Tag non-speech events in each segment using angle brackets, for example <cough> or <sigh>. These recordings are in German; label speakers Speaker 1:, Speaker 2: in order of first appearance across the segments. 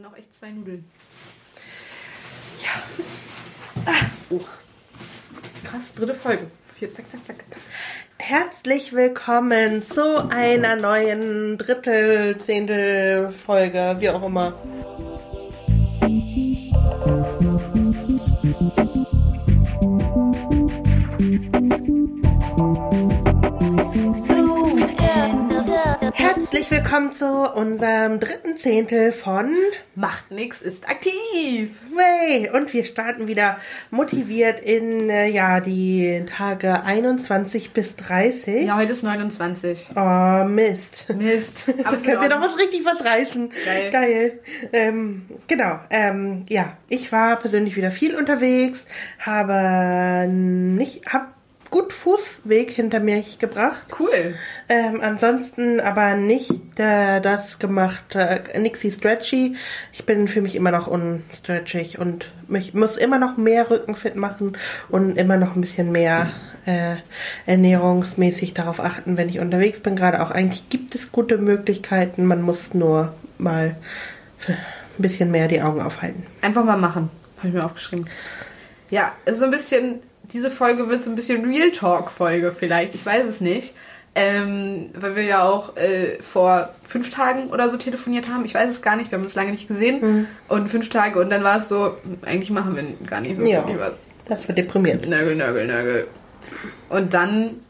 Speaker 1: sind noch echt zwei Nudeln.
Speaker 2: Ja.
Speaker 1: Ah. Oh. Krass, dritte Folge. Hier, zack, zack, zack.
Speaker 2: Herzlich willkommen zu einer neuen Drittel, Zehntel Folge, wie auch immer. Willkommen zu unserem dritten Zehntel von
Speaker 1: Macht nix, ist aktiv.
Speaker 2: Way. Und wir starten wieder motiviert in äh, ja die Tage 21 bis 30.
Speaker 1: Ja, heute ist 29.
Speaker 2: Oh, Mist.
Speaker 1: Mist. <laughs>
Speaker 2: Da können wir doch was richtig was reißen.
Speaker 1: Geil.
Speaker 2: Geil. Ähm, genau. Ähm, ja, ich war persönlich wieder viel unterwegs, habe nicht, hab gut Fußweg hinter mich gebracht.
Speaker 1: Cool.
Speaker 2: Ähm, ansonsten aber nicht äh, das gemacht, äh, nixy stretchy. Ich bin für mich immer noch unstretchig und mich muss immer noch mehr Rückenfit machen und immer noch ein bisschen mehr äh, ernährungsmäßig darauf achten, wenn ich unterwegs bin. Gerade auch eigentlich gibt es gute Möglichkeiten. Man muss nur mal ein bisschen mehr die Augen aufhalten.
Speaker 1: Einfach mal machen. Habe ich mir aufgeschrieben. Ja, so ein bisschen, diese Folge wird so ein bisschen Real Talk-Folge vielleicht. Ich weiß es nicht. Ähm, weil wir ja auch äh, vor fünf Tagen oder so telefoniert haben. Ich weiß es gar nicht, wir haben uns lange nicht gesehen.
Speaker 2: Mhm.
Speaker 1: Und fünf Tage und dann war es so, eigentlich machen wir gar nicht so
Speaker 2: Ja.
Speaker 1: was.
Speaker 2: Das wird deprimierend.
Speaker 1: Nörgel, nörgel, nörgel. Und dann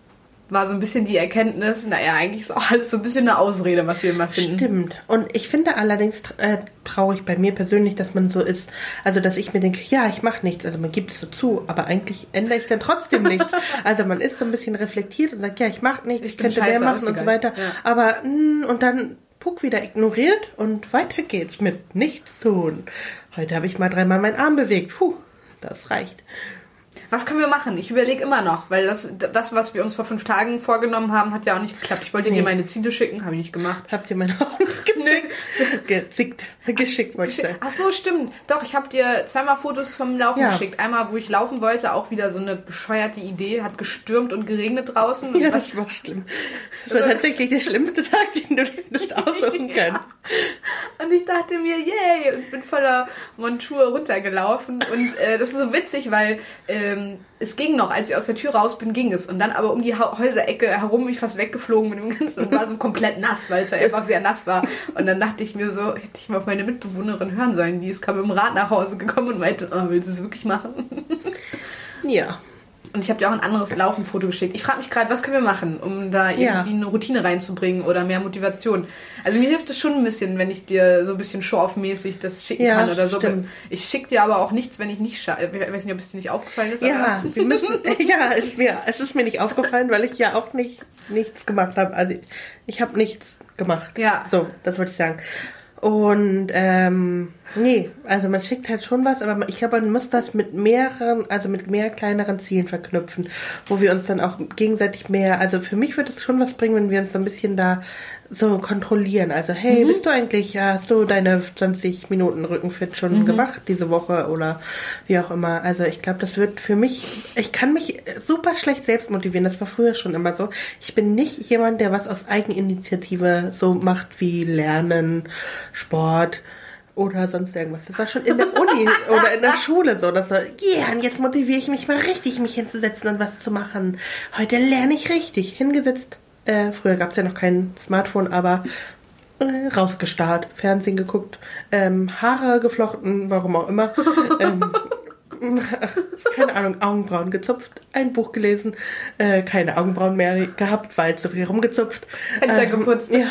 Speaker 1: war so ein bisschen die Erkenntnis, naja, eigentlich ist auch alles so ein bisschen eine Ausrede, was wir immer finden.
Speaker 2: Stimmt. Und ich finde allerdings äh, traurig bei mir persönlich, dass man so ist. Also, dass ich mir denke, ja, ich mache nichts. Also, man gibt es so zu, aber eigentlich ändere ich dann trotzdem nichts. <laughs> Also, man ist so ein bisschen reflektiert und sagt, ja, ich mache nichts,
Speaker 1: Ich
Speaker 2: ich, könnte
Speaker 1: scheiße,
Speaker 2: mehr machen und so weiter.
Speaker 1: Ja.
Speaker 2: Aber, mh, und dann Puck wieder ignoriert und weiter geht's mit nichts tun. Heute habe ich mal dreimal meinen Arm bewegt. Puh, das reicht.
Speaker 1: Was können wir machen? Ich überlege immer noch, weil das, das, was wir uns vor fünf Tagen vorgenommen haben, hat ja auch nicht geklappt. Ich wollte dir
Speaker 2: Nee.
Speaker 1: meine Ziele schicken, habe ich nicht gemacht.
Speaker 2: Habt ihr meine Augen <laughs> gezickt, geschickt, wollte ich sagen.
Speaker 1: Ach so, stimmt. Doch, ich habe dir zweimal Fotos vom Laufen
Speaker 2: Ja.
Speaker 1: geschickt. Einmal, wo ich laufen wollte, auch wieder so eine bescheuerte Idee. Hat gestürmt und geregnet draußen.
Speaker 2: Ja, das war schlimm. Das war tatsächlich der schlimmste Tag, den du hättest aussuchen <laughs> können.
Speaker 1: Und ich dachte mir, yay, und bin voller Montur runtergelaufen. Und äh, das ist so witzig, weil ähm, es ging noch, als ich aus der Tür raus bin, ging es. Und dann aber um die ha Häuserecke herum bin ich fast weggeflogen mit dem Ganzen und war so komplett nass, weil es ja einfach sehr nass war. Und dann dachte ich mir so, hätte ich mal auf meine Mitbewohnerin hören sollen. Die ist kam dem Rad nach Hause gekommen und meinte, oh, willst du es wirklich machen?
Speaker 2: Ja.
Speaker 1: Und ich habe dir auch ein anderes Laufenfoto geschickt. Ich frage mich gerade, was können wir machen, um da irgendwie
Speaker 2: Ja.
Speaker 1: eine Routine reinzubringen oder mehr Motivation. Also mir hilft es schon ein bisschen, wenn ich dir so ein bisschen show-off-mäßig das schicken
Speaker 2: Ja,
Speaker 1: kann oder so.
Speaker 2: stimmt.
Speaker 1: Ich schicke dir aber auch nichts, wenn ich nicht scha Ich weiß nicht, ob es dir nicht aufgefallen ist.
Speaker 2: Ja,
Speaker 1: aber <laughs>
Speaker 2: wir müssen, ja, es, mir, es ist mir nicht aufgefallen, weil ich ja auch nicht nichts gemacht habe. Also ich, ich habe nichts gemacht.
Speaker 1: Ja.
Speaker 2: So, das wollte ich sagen. Und ähm, nee, also man schickt halt schon was, aber ich glaube, man muss das mit mehreren, also mit mehr kleineren Zielen verknüpfen, wo wir uns dann auch gegenseitig mehr, also für mich würde es schon was bringen, wenn wir uns so ein bisschen da so kontrollieren. Also, hey, bist du eigentlich, hast du deine 20 Minuten Rückenfit schon gemacht diese Woche oder wie auch immer. Also ich glaube, das wird für mich, ich kann mich super schlecht selbst motivieren. Das war früher schon immer so. Ich bin nicht jemand, der was aus Eigeninitiative so macht wie Lernen, Sport oder sonst irgendwas. Das war schon in der Uni <laughs> oder in der Schule so, dass so, yeah, und jetzt motiviere ich mich mal richtig, mich hinzusetzen und was zu machen. Heute lerne ich richtig. Hingesetzt. Äh, früher gab es ja noch kein Smartphone, aber äh, rausgestarrt, Fernsehen geguckt, ähm, Haare geflochten, warum auch immer. <laughs> ähm, keine Ahnung, Augenbrauen gezupft, ein Buch gelesen, äh, keine Augenbrauen mehr gehabt, weil zu viel rumgezupft.
Speaker 1: Fenster geputzt.
Speaker 2: Ja,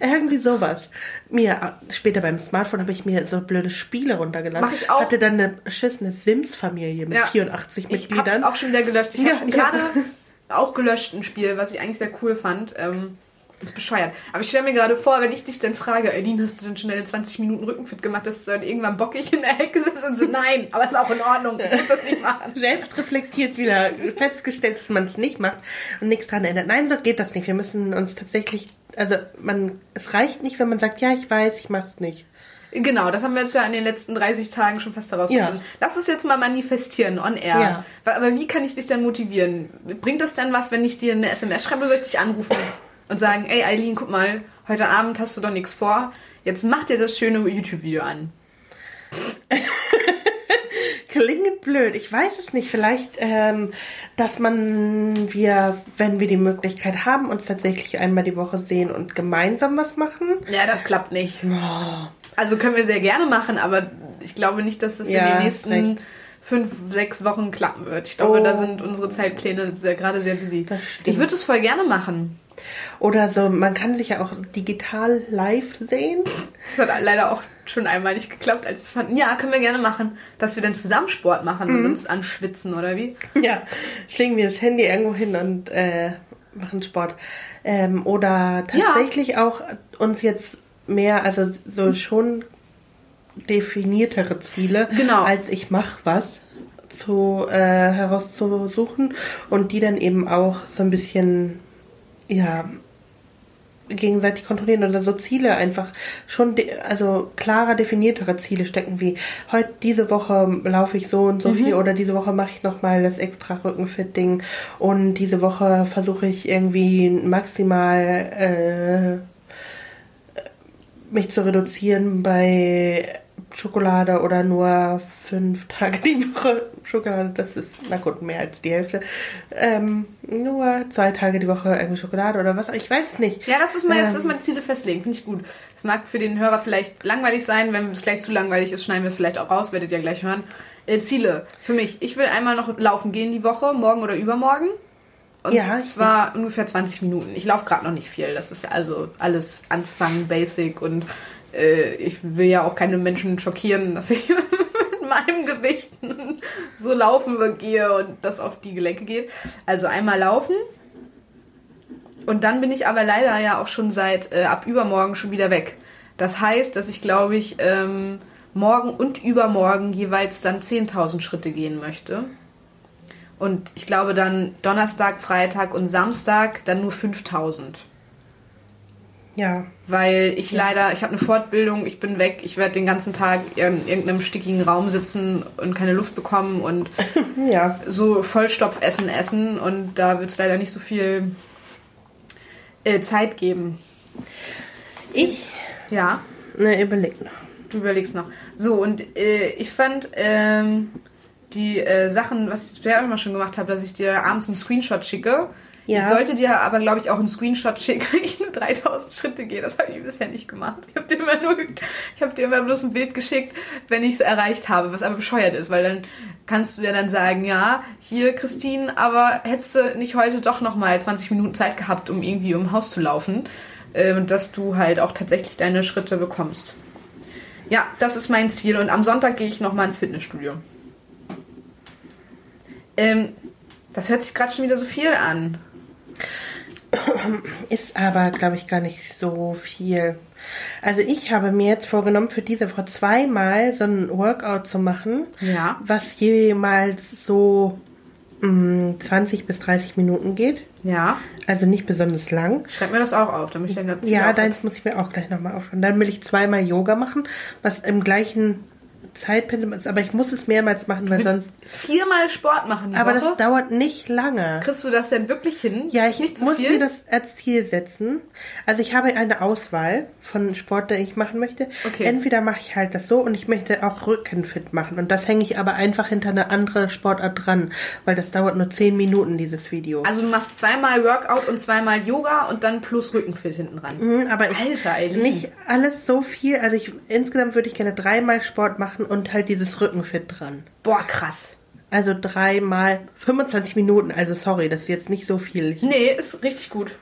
Speaker 2: irgendwie sowas. Mir, später beim Smartphone habe ich mir so blöde Spiele runtergeladen.
Speaker 1: Mach ich auch.
Speaker 2: Hatte dann eine beschissene Sims-Familie mit
Speaker 1: Ja.
Speaker 2: 84
Speaker 1: ich habe
Speaker 2: Mitgliedern.
Speaker 1: es auch schon wieder gelöscht. Ich
Speaker 2: Ja,
Speaker 1: habe gerade <laughs> auch gelöscht ein Spiel, was ich eigentlich sehr cool fand. Ähm, das ist bescheuert. Aber ich stelle mir gerade vor, wenn ich dich dann frage, Eileen, hast du denn schon deine 20 Minuten Rückenfit gemacht, dass du dann irgendwann bockig in der Ecke sitzt und so, nein, aber ist auch in Ordnung, ich muss das nicht machen.
Speaker 2: selbst reflektiert wieder festgestellt, dass man es nicht macht und nichts dran ändert. Nein, so geht das nicht. Wir müssen uns tatsächlich, also man, es reicht nicht, wenn man sagt, ja, ich weiß, ich mach's nicht.
Speaker 1: Genau, das haben wir jetzt ja in den letzten 30 Tagen schon fast herausgefunden.
Speaker 2: Ja.
Speaker 1: Lass es jetzt mal manifestieren, on air.
Speaker 2: Ja.
Speaker 1: Aber wie kann ich dich dann motivieren? Bringt das dann was, wenn ich dir eine SMS schreibe, oder soll ich dich anrufen und sagen, ey Eileen, guck mal, heute Abend hast du doch nichts vor. Jetzt mach dir das schöne YouTube-Video an. <laughs>
Speaker 2: Klingt blöd. Ich weiß es nicht. Vielleicht, ähm, dass man wir, wenn wir die Möglichkeit haben, uns tatsächlich einmal die Woche sehen und gemeinsam was machen.
Speaker 1: Ja, das klappt nicht.
Speaker 2: Oh,
Speaker 1: Also können wir sehr gerne machen, aber ich glaube nicht, dass es in
Speaker 2: Ja,
Speaker 1: den nächsten
Speaker 2: recht.
Speaker 1: fünf, sechs Wochen klappen wird. Ich glaube,
Speaker 2: Oh.
Speaker 1: da sind unsere Zeitpläne sehr, gerade sehr busy.
Speaker 2: Das.
Speaker 1: Ich würde es voll gerne machen.
Speaker 2: Oder so, man kann sich ja auch digital live sehen.
Speaker 1: Das hat leider auch schon einmal nicht geklappt, als es fanden. Ja, können wir gerne machen, dass wir dann zusammen Sport machen und uns anschwitzen, oder wie?
Speaker 2: Ja, legen wir das Handy irgendwo hin und äh, machen Sport. Ähm, oder tatsächlich auch uns jetzt mehr, also so schon definiertere Ziele,
Speaker 1: Genau.
Speaker 2: als ich mach was zu äh, herauszusuchen und die dann eben auch so ein bisschen ja gegenseitig kontrollieren oder so Ziele einfach schon, also klarer definiertere Ziele stecken, wie heute diese Woche laufe ich so und so viel oder diese Woche mache ich nochmal das extra Rückenfit-Ding und diese Woche versuche ich irgendwie maximal äh, mich zu reduzieren bei Schokolade oder nur fünf Tage die Woche Schokolade, das ist, na gut, mehr als die Hälfte. Ähm, nur zwei Tage die Woche irgendwie Schokolade oder was, ich weiß nicht.
Speaker 1: Ja, das ist mal jetzt
Speaker 2: Ähm,
Speaker 1: das mal die Ziele festlegen, finde ich gut. Es mag für den Hörer vielleicht langweilig sein, wenn es gleich zu langweilig ist, schneiden wir es vielleicht auch raus, werdet ihr gleich hören. Äh, Ziele für mich. Ich will einmal noch laufen gehen die Woche, morgen oder übermorgen. Und
Speaker 2: Ja,
Speaker 1: zwar ungefähr 20 Minuten. Ich laufe gerade noch nicht viel. Das ist also alles Anfang, Basic und äh, ich will ja auch keine Menschen schockieren, <laughs> dass ich mit meinem Gewicht <laughs> so laufen gehe und das auf die Gelenke geht. Also einmal laufen. Und dann bin ich aber leider ja auch schon seit äh, ab übermorgen schon wieder weg. Das heißt, dass ich glaube ich ähm, morgen und übermorgen jeweils dann 10.000 Schritte gehen möchte. Und ich glaube dann Donnerstag, Freitag und Samstag dann nur 5.000.
Speaker 2: Ja,
Speaker 1: Weil ich leider, ich habe eine Fortbildung, ich bin weg, ich werde den ganzen Tag in irgendeinem stickigen Raum sitzen und keine Luft bekommen und <laughs>
Speaker 2: ja.
Speaker 1: so Vollstopfessen essen und da wird es leider nicht so viel äh, Zeit geben.
Speaker 2: Ich,
Speaker 1: Ja,
Speaker 2: ne, überleg noch.
Speaker 1: du überlegst noch. So, und äh, ich fand ähm, die äh, Sachen, was ich bisher auch immer schon gemacht habe, dass ich dir abends einen Screenshot schicke.
Speaker 2: Ja.
Speaker 1: Ich sollte dir aber, glaube ich, auch einen Screenshot schicken, <laughs> wenn ich nur 3000 Schritte gehe. Das habe ich bisher nicht gemacht. Ich habe dir immer nur, ich habe dir immer bloß ein Bild geschickt, wenn ich es erreicht habe, was aber bescheuert ist, weil dann kannst du ja dann sagen, ja, hier Christine, aber hättest du nicht heute doch noch mal 20 Minuten Zeit gehabt, um irgendwie um Haus zu laufen, ähm, dass du halt auch tatsächlich deine Schritte bekommst. Ja, das ist mein Ziel und am Sonntag gehe ich noch mal ins Fitnessstudio. Ähm, das hört sich gerade schon wieder so viel an.
Speaker 2: Ist aber, glaube ich, gar nicht so viel. Also ich habe mir jetzt vorgenommen, für diese Woche zweimal so ein Workout zu machen,
Speaker 1: Ja.
Speaker 2: was jemals so mh, 20 bis 30 Minuten geht.
Speaker 1: Ja.
Speaker 2: Also nicht besonders lang.
Speaker 1: Schreib mir das auch auf, damit ich dann dazu
Speaker 2: Ja, deins muss ich mir auch gleich nochmal aufschreiben. Dann will ich zweimal Yoga machen, was im gleichen Zeitpensum aber ich muss es mehrmals machen, weil sonst.
Speaker 1: viermal Sport machen die
Speaker 2: Aber
Speaker 1: Woche.
Speaker 2: das dauert nicht lange.
Speaker 1: Kriegst du das denn wirklich hin?
Speaker 2: Ja, ich muss
Speaker 1: viel?
Speaker 2: mir das als Ziel setzen. Also ich habe eine Auswahl von Sport, den ich machen möchte.
Speaker 1: Okay.
Speaker 2: Entweder mache ich halt das so und ich möchte auch Rückenfit machen. Und das hänge ich aber einfach hinter eine andere Sportart dran, weil das dauert nur 10 Minuten, dieses Video.
Speaker 1: Also du machst zweimal Workout und zweimal Yoga und dann plus Rückenfit hinten dran.
Speaker 2: Mhm, aber ich,
Speaker 1: Alter, Eileen.
Speaker 2: nicht alles so viel. Also ich insgesamt würde ich gerne dreimal Sport machen und halt dieses Rückenfit dran.
Speaker 1: Boah, krass.
Speaker 2: Also dreimal 25 Minuten. Also sorry, das ist jetzt nicht so viel.
Speaker 1: Nee, ist richtig gut.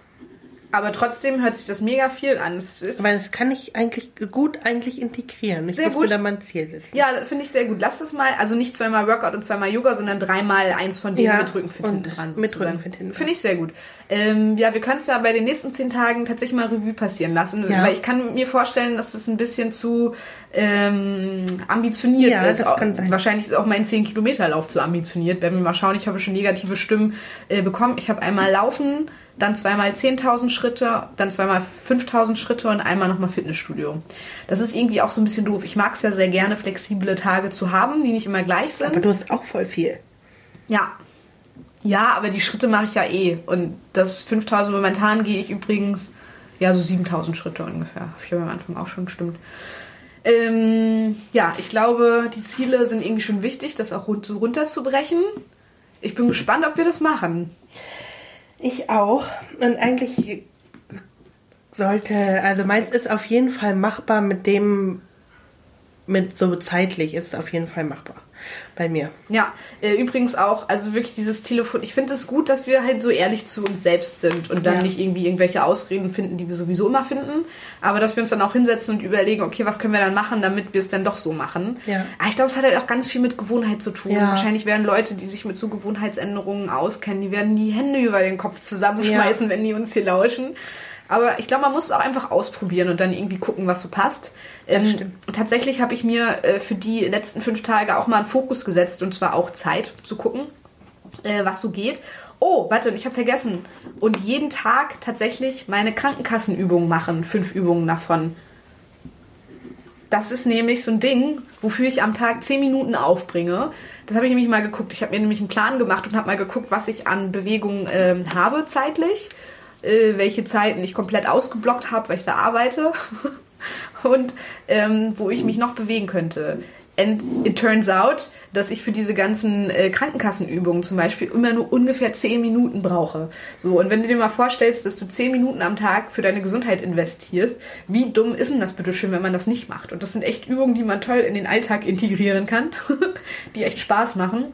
Speaker 1: Aber trotzdem hört sich das mega viel an. Es ist
Speaker 2: weil das kann ich eigentlich gut eigentlich integrieren. Ich
Speaker 1: Sehr
Speaker 2: muss
Speaker 1: gut.
Speaker 2: mir da mal ein Ziel setzen.
Speaker 1: ja, finde ich sehr gut. Lass das mal, also nicht zweimal Workout und zweimal Yoga, sondern dreimal eins von denen
Speaker 2: Ja,
Speaker 1: mit Rückenfit hinten dran.
Speaker 2: mit. Rückenfit hinten.
Speaker 1: Finde ich sehr gut. Ähm, ja, wir können es ja bei den nächsten zehn Tagen tatsächlich mal Revue passieren lassen,
Speaker 2: Ja.
Speaker 1: weil ich kann mir vorstellen, dass das ein bisschen zu ähm, ambitioniert
Speaker 2: Ja,
Speaker 1: ist.
Speaker 2: das kann sein.
Speaker 1: Wahrscheinlich ist auch mein 10-Kilometer-Lauf zu ambitioniert. Werden wir mal schauen. Ich habe schon negative Stimmen äh, bekommen. Ich habe einmal Laufen, dann zweimal 10.000 Schritte, dann zweimal 5.000 Schritte und einmal nochmal Fitnessstudio. Das ist irgendwie auch so ein bisschen doof. Ich mag es ja sehr gerne, flexible Tage zu haben, die nicht immer gleich sind.
Speaker 2: Aber du hast auch voll viel.
Speaker 1: Ja. Ja, aber die Schritte mache ich ja eh. Und das 5000 momentan gehe ich übrigens Ja, so 7000 Schritte ungefähr. Hab Ich habe am Anfang auch schon gestimmt. Ähm, ja, ich glaube, die Ziele sind irgendwie schon wichtig, das auch so runterzubrechen. Ich bin gespannt, ob wir das machen.
Speaker 2: Ich auch. Und eigentlich sollte, also meins ist auf jeden Fall machbar mit dem, mit so zeitlich ist es auf jeden Fall machbar bei mir.
Speaker 1: Ja, äh, übrigens auch, also wirklich dieses Telefon. Ich finde es gut, dass wir halt so ehrlich zu uns selbst sind und dann
Speaker 2: Ja.
Speaker 1: nicht irgendwie irgendwelche Ausreden finden, die wir sowieso immer finden. Aber dass wir uns dann auch hinsetzen und überlegen, okay, was können wir dann machen, damit wir es dann doch so machen.
Speaker 2: Ja.
Speaker 1: Aber ich glaube, es hat halt auch ganz viel mit Gewohnheit zu tun.
Speaker 2: Ja.
Speaker 1: Wahrscheinlich werden Leute, die sich mit so Gewohnheitsänderungen auskennen, die werden die Hände über den Kopf zusammenschmeißen, wenn die uns hier lauschen. Aber ich glaube, man muss es auch einfach ausprobieren und dann irgendwie gucken, was so passt. Ähm, tatsächlich habe ich mir äh, für die letzten fünf Tage auch mal einen Fokus gesetzt und zwar auch Zeit zu gucken, äh, was so geht. Oh, warte, ich habe vergessen. Und jeden Tag tatsächlich meine Krankenkassenübungen machen. Fünf Übungen davon. Das ist nämlich so ein Ding, wofür ich am Tag 10 Minuten aufbringe. Das habe ich nämlich mal geguckt. Ich habe mir nämlich einen Plan gemacht und habe mal geguckt, was ich an Bewegungen ähm, habe zeitlich. Äh, welche Zeiten ich komplett ausgeblockt habe, weil ich da arbeite. <laughs> und ähm, wo ich mich noch bewegen könnte. And it turns out, dass ich für diese ganzen äh, Krankenkassenübungen zum Beispiel immer nur ungefähr 10 Minuten brauche. So, und wenn du dir mal vorstellst, dass du 10 Minuten am Tag für deine Gesundheit investierst, wie dumm ist denn das bitte schön, wenn man das nicht macht? Und das sind echt Übungen, die man toll in den Alltag integrieren kann, <laughs> die echt Spaß machen,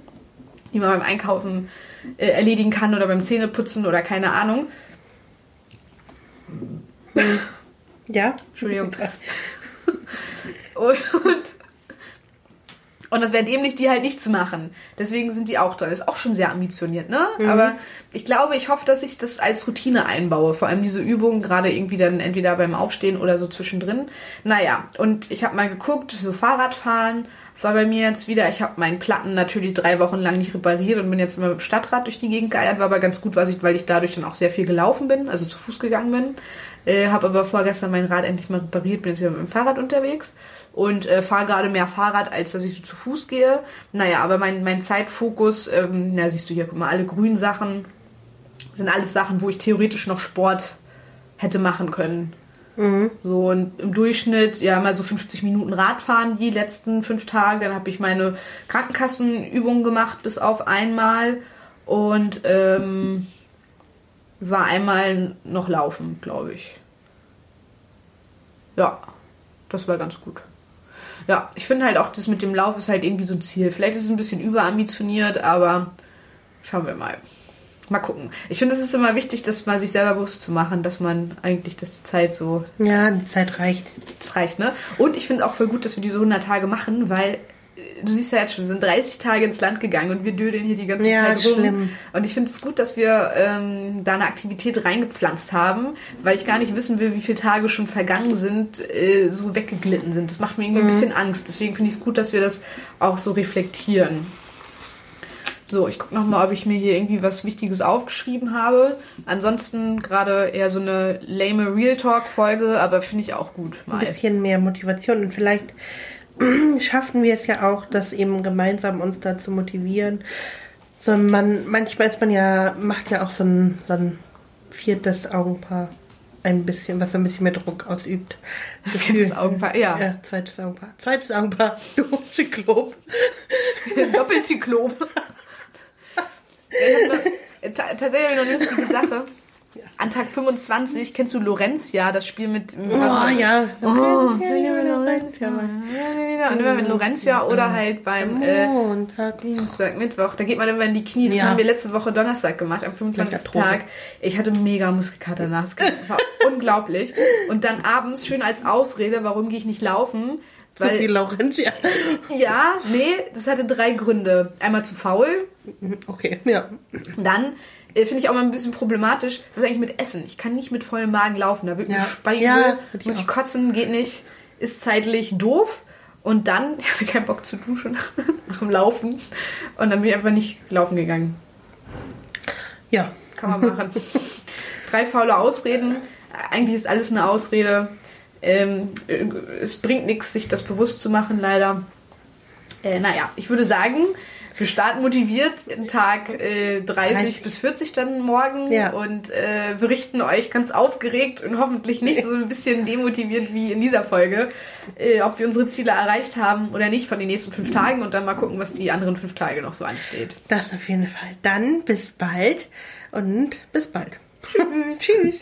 Speaker 1: die man beim Einkaufen äh, erledigen kann oder beim Zähneputzen oder keine Ahnung.
Speaker 2: Ja?
Speaker 1: Entschuldigung. <laughs> Und, und das wäre dämlich, die halt nicht zu machen. Deswegen sind die auch da. Ist auch schon sehr ambitioniert, ne? Aber ich glaube, ich hoffe, dass ich das als Routine einbaue. Vor allem diese Übungen, gerade irgendwie dann entweder beim Aufstehen oder so zwischendrin. Naja, und ich habe mal geguckt, so Fahrradfahren war bei mir jetzt wieder. Ich habe meinen Platten natürlich drei Wochen lang nicht repariert und bin jetzt immer mit dem Stadtrad durch die Gegend geeiert. War aber ganz gut, weil ich dadurch dann auch sehr viel gelaufen bin, also zu Fuß gegangen bin. Äh, habe aber vorgestern mein Rad endlich mal repariert, bin jetzt wieder mit dem Fahrrad unterwegs und äh, fahre gerade mehr Fahrrad, als dass ich so zu Fuß gehe. Naja, aber mein, mein Zeitfokus, ähm, na siehst du hier, guck mal, alle grünen Sachen sind alles Sachen, wo ich theoretisch noch Sport hätte machen können. So und im Durchschnitt ja mal so 50 Minuten Radfahren die letzten fünf Tage. Dann habe ich meine Krankenkassenübungen gemacht bis auf einmal und ähm, war einmal noch laufen, glaube ich. Ja, das war ganz gut. Ja, ich finde halt auch, das mit dem Lauf ist halt irgendwie so ein Ziel. Vielleicht ist es ein bisschen überambitioniert, aber schauen wir mal. Mal gucken. Ich finde, es ist immer wichtig, das mal sich selber bewusst zu machen, dass man eigentlich, dass die Zeit so,
Speaker 2: Ja, die Zeit reicht.
Speaker 1: das reicht, ne? Und ich finde auch voll gut, dass wir diese 100 Tage machen, weil du siehst ja jetzt schon, wir sind 30 Tage ins Land gegangen und wir dödeln hier die ganze
Speaker 2: Ja,
Speaker 1: Zeit rum.
Speaker 2: schlimm.
Speaker 1: Und ich finde es gut, dass wir ähm, da eine Aktivität reingepflanzt haben, weil ich gar nicht wissen will, wie viele Tage schon vergangen sind, äh, so weggeglitten sind. Das macht mir irgendwie ein bisschen Angst. Deswegen finde ich es gut, dass wir das auch so reflektieren. So, ich gucke nochmal, ob ich mir hier irgendwie was Wichtiges aufgeschrieben habe. Ansonsten gerade eher so eine lame Real Talk-Folge, aber finde ich auch gut.
Speaker 2: Ein
Speaker 1: Mal.
Speaker 2: bisschen mehr Motivation und vielleicht <clears throat> schaffen wir es ja auch, das eben gemeinsam uns da zu motivieren. So man, manchmal ist man ja, macht ja auch so ein, so ein viertes Augenpaar ein bisschen, was ein bisschen mehr Druck ausübt.
Speaker 1: Viertes Augenpaar, ja.
Speaker 2: Ja, zweites Augenpaar. Zweites Augenpaar. Du <laughs> Zyklop.
Speaker 1: Doppelzyklop. <laughs> <laughs> Tatsächlich noch eine lustige Sache. An Tag 25 kennst du Lorenzia, das Spiel mit.
Speaker 2: Oh ja.
Speaker 1: Oh,
Speaker 2: Lorenzia.
Speaker 1: Und immer mit Lorenzia oder halt beim äh. Dienstag, Mittwoch, da geht man immer in die Knie. Das
Speaker 2: Ja.
Speaker 1: haben wir letzte Woche Donnerstag gemacht, am 25.
Speaker 2: Katastrophe.
Speaker 1: Tag. Ich hatte mega Muskelkater nach. Das war <laughs> unglaublich. Und dann abends schön als Ausrede, warum gehe ich nicht laufen?
Speaker 2: Zu viel Laurentia. <laughs>
Speaker 1: ja, nee, das hatte drei Gründe. Einmal zu faul,
Speaker 2: Okay, ja.
Speaker 1: dann äh, finde ich auch mal ein bisschen problematisch, was ist eigentlich mit Essen? Ich kann nicht mit vollem Magen laufen. Da wird mir
Speaker 2: Ja.
Speaker 1: Speise,
Speaker 2: Ja,
Speaker 1: muss ich
Speaker 2: auch.
Speaker 1: kotzen, geht nicht, ist zeitlich doof. Und dann, <laughs> ich hatte keinen Bock zu duschen, <laughs> zum Laufen. Und dann bin ich einfach nicht laufen gegangen.
Speaker 2: Ja.
Speaker 1: Kann man machen. <laughs> Drei faule Ausreden. Eigentlich ist alles eine Ausrede. Ähm, äh, es bringt nichts, sich das bewusst zu machen, leider. Äh, naja, ich würde sagen, Wir starten motiviert Tag äh, 30,
Speaker 2: 30.
Speaker 1: bis 40 dann morgen
Speaker 2: Ja.
Speaker 1: und äh, berichten euch ganz aufgeregt und hoffentlich nicht so ein bisschen demotiviert wie in dieser Folge, äh, ob wir unsere Ziele erreicht haben oder nicht von den nächsten fünf Tagen und dann mal gucken, was die anderen fünf Tage noch so ansteht.
Speaker 2: Das auf jeden Fall. Dann bis bald und bis bald. Tschüss. <laughs> Tschüss.